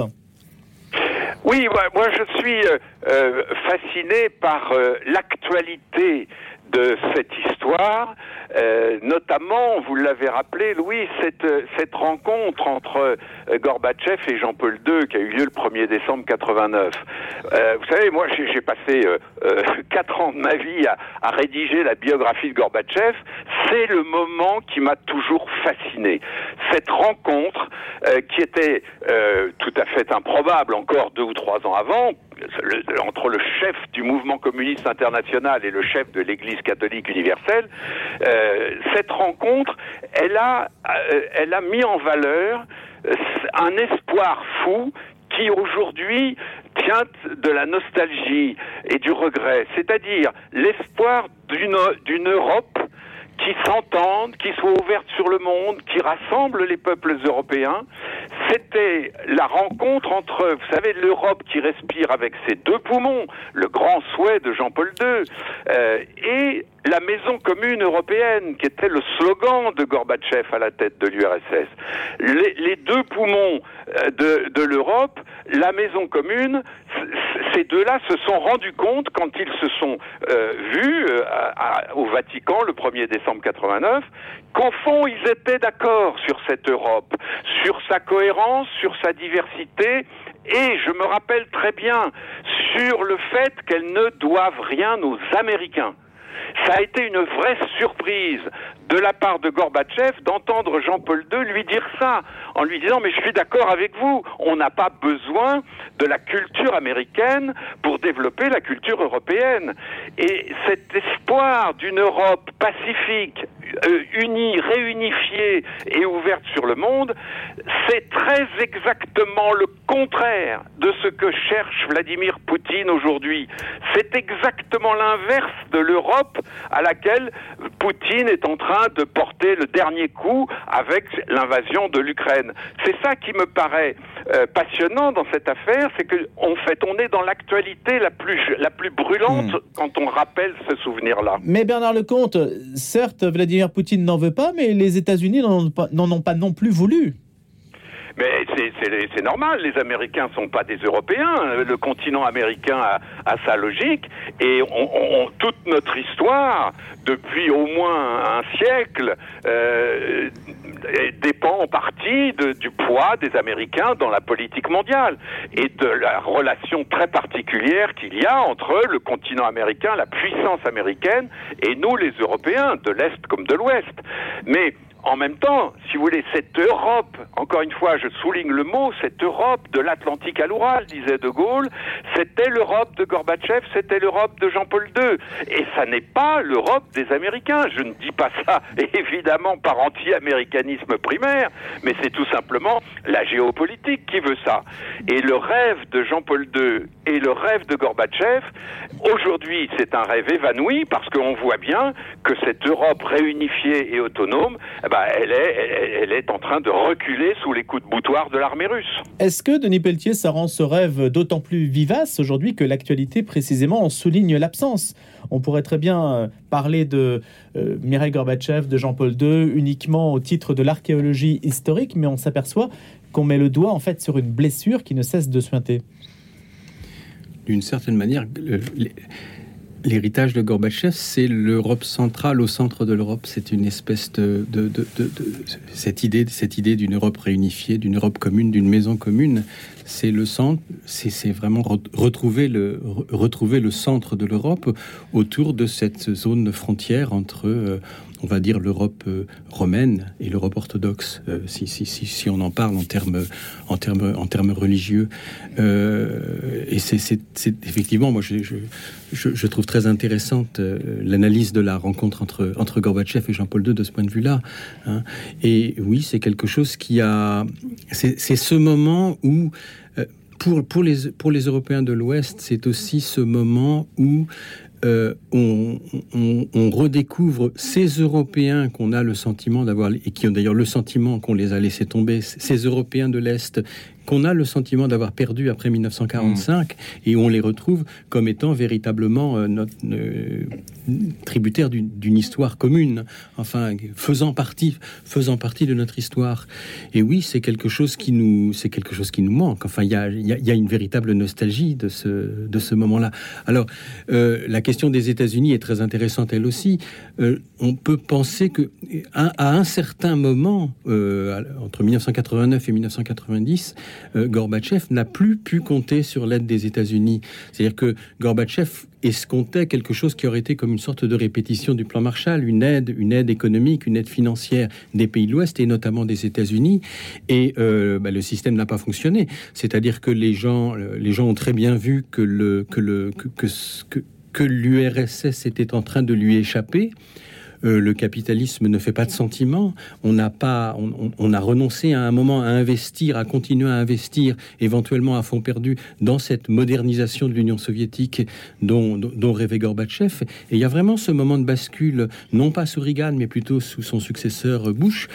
Oui, moi je suis euh, euh, fasciné par l'actualité de cette histoire, euh, notamment, vous l'avez rappelé, Louis, cette, cette rencontre entre euh, Gorbatchev et Jean-Paul II qui a eu lieu le 1er décembre 89. Euh, vous savez, moi, j'ai passé quatre ans de ma vie à, à, rédiger la biographie de Gorbatchev. C'est le moment qui m'a toujours fasciné. Cette rencontre qui était tout à fait improbable encore deux ou trois ans avant, entre le chef du mouvement communiste international et le chef de l'Église catholique universelle, euh, cette rencontre, elle a, euh, elle a mis en valeur euh, un espoir fou qui aujourd'hui tient de la nostalgie et du regret, c'est-à-dire l'espoir d'une Europe qui s'entende, qui soit ouverte sur le monde, qui rassemble les peuples européens. C'était la rencontre entre, vous savez, l'Europe qui respire avec ses deux poumons, le grand souhait de Jean-Paul II, euh, et la maison commune européenne, qui était le slogan de Gorbatchev à la tête de l'URSS. Les, deux poumons euh, de, de l'Europe, la maison commune, ces deux-là se sont rendus compte quand ils se sont euh, vus euh, au Vatican le 1er décembre 89 qu'au fond ils étaient d'accord sur cette Europe, sur sa cohérence, sur sa diversité et je me rappelle très bien sur le fait qu'elles ne doivent rien aux Américains. Ça a été une vraie surprise de la part de Gorbatchev d'entendre Jean-Paul II lui dire ça, en lui disant mais je suis d'accord avec vous, on n'a pas besoin de la culture américaine pour développer la culture européenne. Et cet espoir d'une Europe pacifique, euh, unie, réunifiée et ouverte sur le monde, c'est très exactement le contraire de ce que cherche Vladimir Poutine aujourd'hui. C'est exactement l'inverse de l'Europe à laquelle Poutine est en train de porter le dernier coup avec l'invasion de l'Ukraine. C'est ça qui me paraît euh, passionnant dans cette affaire, c'est que en fait on est dans l'actualité la plus la plus brûlante hmm. quand on rappelle ce souvenir-là. Mais Bernard Lecomte, certes Vladimir Poutine n'en veut pas, mais les États-Unis n'en ont pas non plus voulu. Mais c'est normal, les Américains ne sont pas des Européens. Le continent américain a, sa logique et on, toute notre histoire, depuis au moins un siècle, euh, dépend en partie du poids des Américains dans la politique mondiale et de la relation très particulière qu'il y a entre le continent américain, la puissance américaine, et nous, les Européens, de l'Est comme de l'Ouest. Mais en même temps, si vous voulez, cette Europe, encore une fois, je souligne le mot, cette Europe de l'Atlantique à l'Oural, disait De Gaulle, c'était l'Europe de Gorbatchev, c'était l'Europe de Jean-Paul II. Et ça n'est pas l'Europe des Américains. Je ne dis pas ça, évidemment, par anti-américanisme primaire, mais c'est tout simplement la géopolitique qui veut ça. Et le rêve de Jean-Paul II et le rêve de Gorbatchev, aujourd'hui, c'est un rêve évanoui parce qu'on voit bien que cette Europe réunifiée et autonome, eh ben, elle, est, elle, est en train de reculer sous les coups de boutoir de l'armée russe. Est-ce que, Denis Pelletier, ça rend ce rêve d'autant plus vivace aujourd'hui que l'actualité, précisément, en souligne l'absence? On pourrait très bien euh, parler de euh, Mireille Gorbatchev, de Jean-Paul II, uniquement au titre de l'archéologie historique, mais on s'aperçoit qu'on met le doigt en fait sur une blessure qui ne cesse de suinter. D'une certaine manière, L'héritage de Gorbatchev, c'est l'Europe centrale au centre de l'Europe. C'est une espèce de, cette idée, cette idée d'une Europe réunifiée, d'une Europe commune, d'une maison commune. C'est le centre. C'est vraiment retrouver le retrouver le centre de l'Europe autour de cette zone frontière entre euh, on va dire l'Europe euh, romaine et l'Europe orthodoxe, euh, si, on en parle en termes, religieux. Euh, et c'est effectivement, moi, je, trouve très intéressante l'analyse de la rencontre entre, Gorbatchev et Jean-Paul II de ce point de vue-là. Hein. Et oui, c'est quelque chose qui a... C'est ce moment où pour les Européens de l'Ouest, c'est aussi ce moment où euh, on, redécouvre ces Européens qu'on a le sentiment d'avoir, et qui ont d'ailleurs le sentiment qu'on les a laissés tomber, ces Européens de l'Est qu'on a le sentiment d'avoir perdu après 1945 et on les retrouve comme étant véritablement euh, notre, euh, tributaires d'une histoire commune, enfin faisant partie, faisant partie de notre histoire. Et oui, c'est quelque chose qui nous, c'est quelque chose qui nous manque. Enfin, il y a, y a, une véritable nostalgie de ce, de ce moment-là. Alors, euh, la question des États-Unis est très intéressante elle aussi. on peut penser que à, un certain moment, entre 1989 et 1990, euh, Gorbatchev n'a plus pu compter sur l'aide des États-Unis. C'est-à-dire que Gorbatchev escomptait quelque chose qui aurait été comme une sorte de répétition du plan Marshall, une aide, une aide économique, une aide financière des pays de l'Ouest et notamment des États-Unis. Et euh, bah, le système n'a pas fonctionné. C'est-à-dire que les gens, euh, les gens ont très bien vu que le que le que, que l'URSS était en train de lui échapper euh, le capitalisme ne fait pas de sentiments. On n'a pas, on, a renoncé à un moment à investir, à continuer à investir, éventuellement à fond perdu, dans cette modernisation de l'Union soviétique dont, rêvait Gorbatchev. Et il y a vraiment ce moment de bascule, non pas sous Reagan, mais plutôt sous son successeur Bush.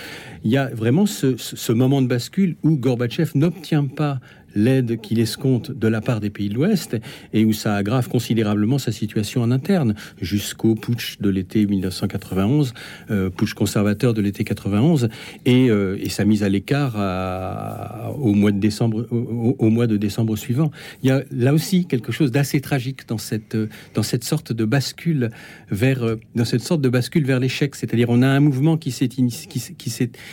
Il y a vraiment ce, ce moment de bascule où Gorbatchev n'obtient pas l'aide qu'il escompte de la part des pays de l'Ouest et où ça aggrave considérablement sa situation en interne jusqu'au putsch de l'été 1991, euh, putsch conservateur de l'été 91 et, euh, et, sa mise à l'écart au mois de décembre au, mois de décembre suivant. Il y a là aussi quelque chose d'assez tragique dans cette dans cette sorte de bascule vers dans cette sorte de bascule vers l'échec, c'est-à-dire on a un mouvement qui s'est qui,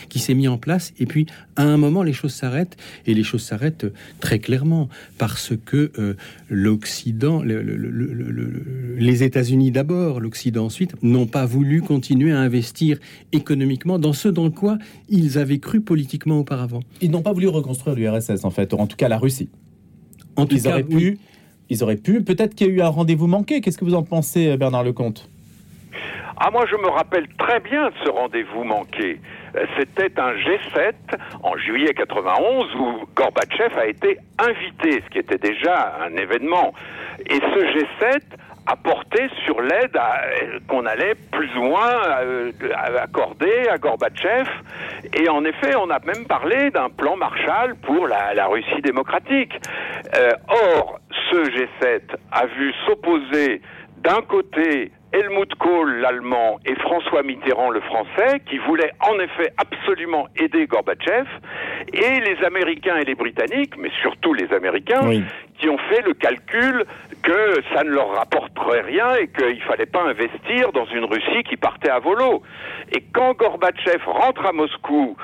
qui s'est mis en place et puis à un moment les choses s'arrêtent et les choses s'arrêtent très clairement, parce que euh, l'Occident, les États-Unis d'abord, l'Occident ensuite, n'ont pas voulu continuer à investir économiquement dans ce dans quoi ils avaient cru politiquement auparavant. Ils n'ont pas voulu reconstruire l'URSS, en fait, en tout cas la Russie. En tout ils cas, auraient pu. Ils auraient pu. Peut-être qu'il y a eu un rendez-vous manqué. Qu'est-ce que vous en pensez, Bernard Lecomte ah, moi, je me rappelle très bien ce rendez-vous manqué. C'était un G7 en juillet 91 où Gorbatchev a été invité, ce qui était déjà un événement. Et ce G7 a porté sur l'aide qu'on allait plus ou moins euh, accorder à Gorbatchev. Et en effet, on a même parlé d'un plan Marshall pour la, Russie démocratique. Euh, or, ce G7 a vu s'opposer d'un côté Helmut Kohl, l'allemand, et François Mitterrand, le français, qui voulaient en effet absolument aider Gorbatchev, et les Américains et les Britanniques, mais surtout les Américains, qui ont fait le calcul que ça ne leur rapporterait rien et qu'il ne fallait pas investir dans une Russie qui partait à volo. Et quand Gorbatchev rentre à Moscou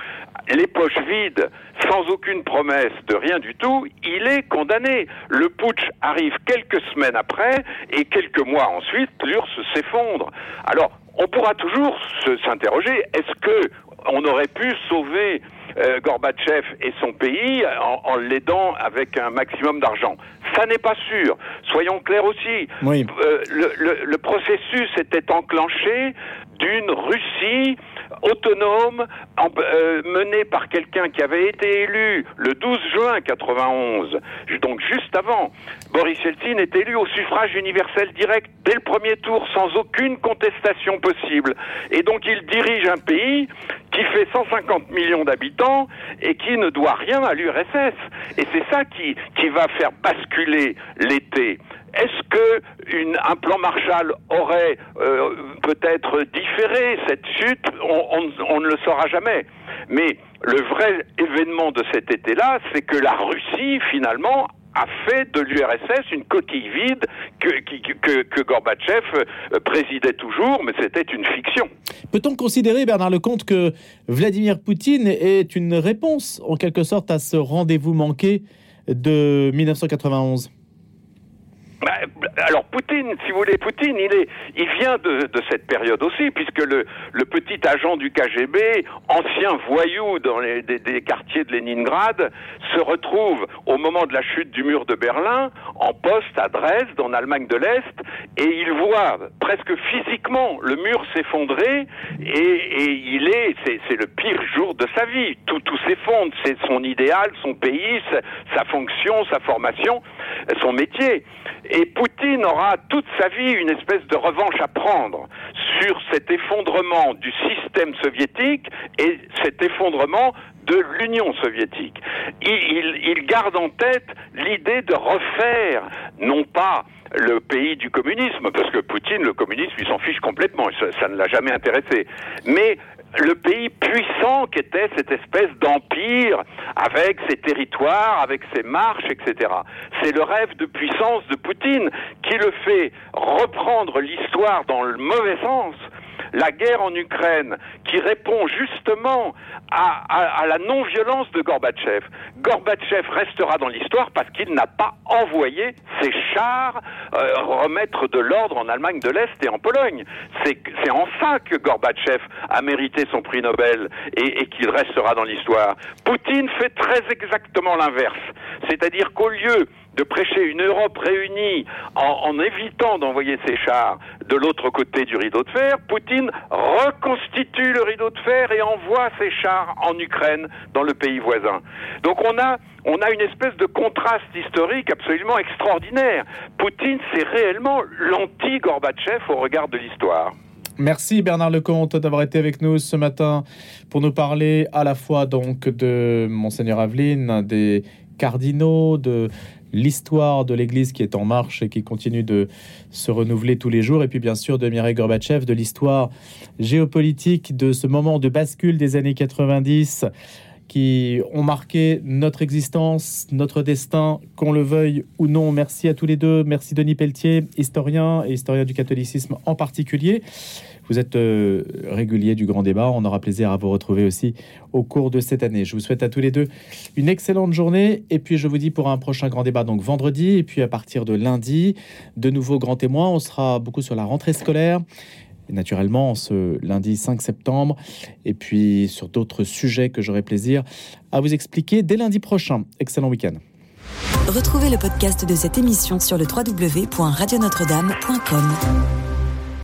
les poches vides, sans aucune promesse de rien du tout, il est condamné. Le putsch arrive quelques semaines après et quelques mois ensuite, l'URSS s'effondre. Alors, on pourra toujours s'interroger, est-ce que on aurait pu sauver euh, Gorbatchev et son pays en, l'aidant avec un maximum d'argent. Ça n'est pas sûr. Soyons clairs aussi. Euh, le, processus était enclenché d'une Russie autonome euh, menée par quelqu'un qui avait été élu le 12 juin 91, donc juste avant. Boris Yeltsin est élu au suffrage universel direct dès le premier tour sans aucune contestation possible. Et donc il dirige un pays qui fait 150 millions d'habitants et qui ne doit rien à l'URSS. Et c'est ça qui, qui va faire basculer l'été. Est-ce que un plan Marshall aurait euh, peut-être différé cette chute? On, ne le saura jamais. Mais le vrai événement de cet été-là, c'est que la Russie, finalement, a fait de l'URSS une coquille vide que, que, Gorbatchev euh, présidait toujours, mais c'était une fiction. Peut-on considérer, Bernard Lecomte, que Vladimir Poutine est une réponse, en quelque sorte, à ce rendez-vous manqué de 1991 bah, alors Poutine, si vous voulez, Poutine, il est, il vient de, cette période aussi, puisque le, petit agent du KGB, ancien voyou dans les des, quartiers de Leningrad, se retrouve au moment de la chute du mur de Berlin en poste à Dresde, en Allemagne de l'Est, et il voit presque physiquement le mur s'effondrer, et, il est, c'est le pire jour de sa vie. Tout, tout s'effondre, c'est son idéal, son pays, sa fonction, sa formation, son métier. Et Poutine aura toute sa vie une espèce de revanche à prendre sur cet effondrement du système soviétique et cet effondrement de l'Union soviétique. Il, garde en tête l'idée de refaire, non pas le pays du communisme, parce que Poutine, le communisme, il s'en fiche complètement, ça, ça ne l'a jamais intéressé, mais le pays puissant qu'était cette espèce d'empire avec ses territoires, avec ses marches, etc. C'est le rêve de puissance de Poutine qui le fait reprendre l'histoire dans le mauvais sens la guerre en Ukraine, qui répond justement à, la non-violence de Gorbatchev. Gorbatchev restera dans l'histoire parce qu'il n'a pas envoyé ses chars euh, remettre de l'ordre en Allemagne de l'Est et en Pologne. C'est en ça que Gorbatchev a mérité son prix Nobel et, et qu'il restera dans l'histoire. Poutine fait très exactement l'inverse. C'est-à-dire qu'au lieu de prêcher une Europe réunie en, évitant d'envoyer ses chars de l'autre côté du rideau de fer, Poutine reconstitue le rideau de fer et envoie ses chars en Ukraine, dans le pays voisin. Donc on a on a une espèce de contraste historique absolument extraordinaire. Poutine, c'est réellement l'anti-Gorbatchev au regard de l'histoire. Merci Bernard Lecomte d'avoir été avec nous ce matin pour nous parler à la fois donc de Monseigneur Aveline, des cardinaux, de l'histoire de l'Église qui est en marche et qui continue de se renouveler tous les jours, et puis bien sûr de Mireille Gorbatchev, de l'histoire géopolitique de ce moment de bascule des années 90 qui ont marqué notre existence, notre destin, qu'on le veuille ou non. Merci à tous les deux. Merci Denis Pelletier, historien et historien du catholicisme en particulier. Vous êtes euh, régulier du grand débat. On aura plaisir à vous retrouver aussi au cours de cette année. Je vous souhaite à tous les deux une excellente journée. Et puis, je vous dis pour un prochain grand débat, donc vendredi. Et puis, à partir de lundi, de nouveaux grands témoins. On sera beaucoup sur la rentrée scolaire naturellement ce lundi 5 septembre, et puis sur d'autres sujets que j'aurai plaisir à vous expliquer dès lundi prochain. Excellent week-end. Retrouvez le podcast de cette émission sur le www.radionotre-dame.com.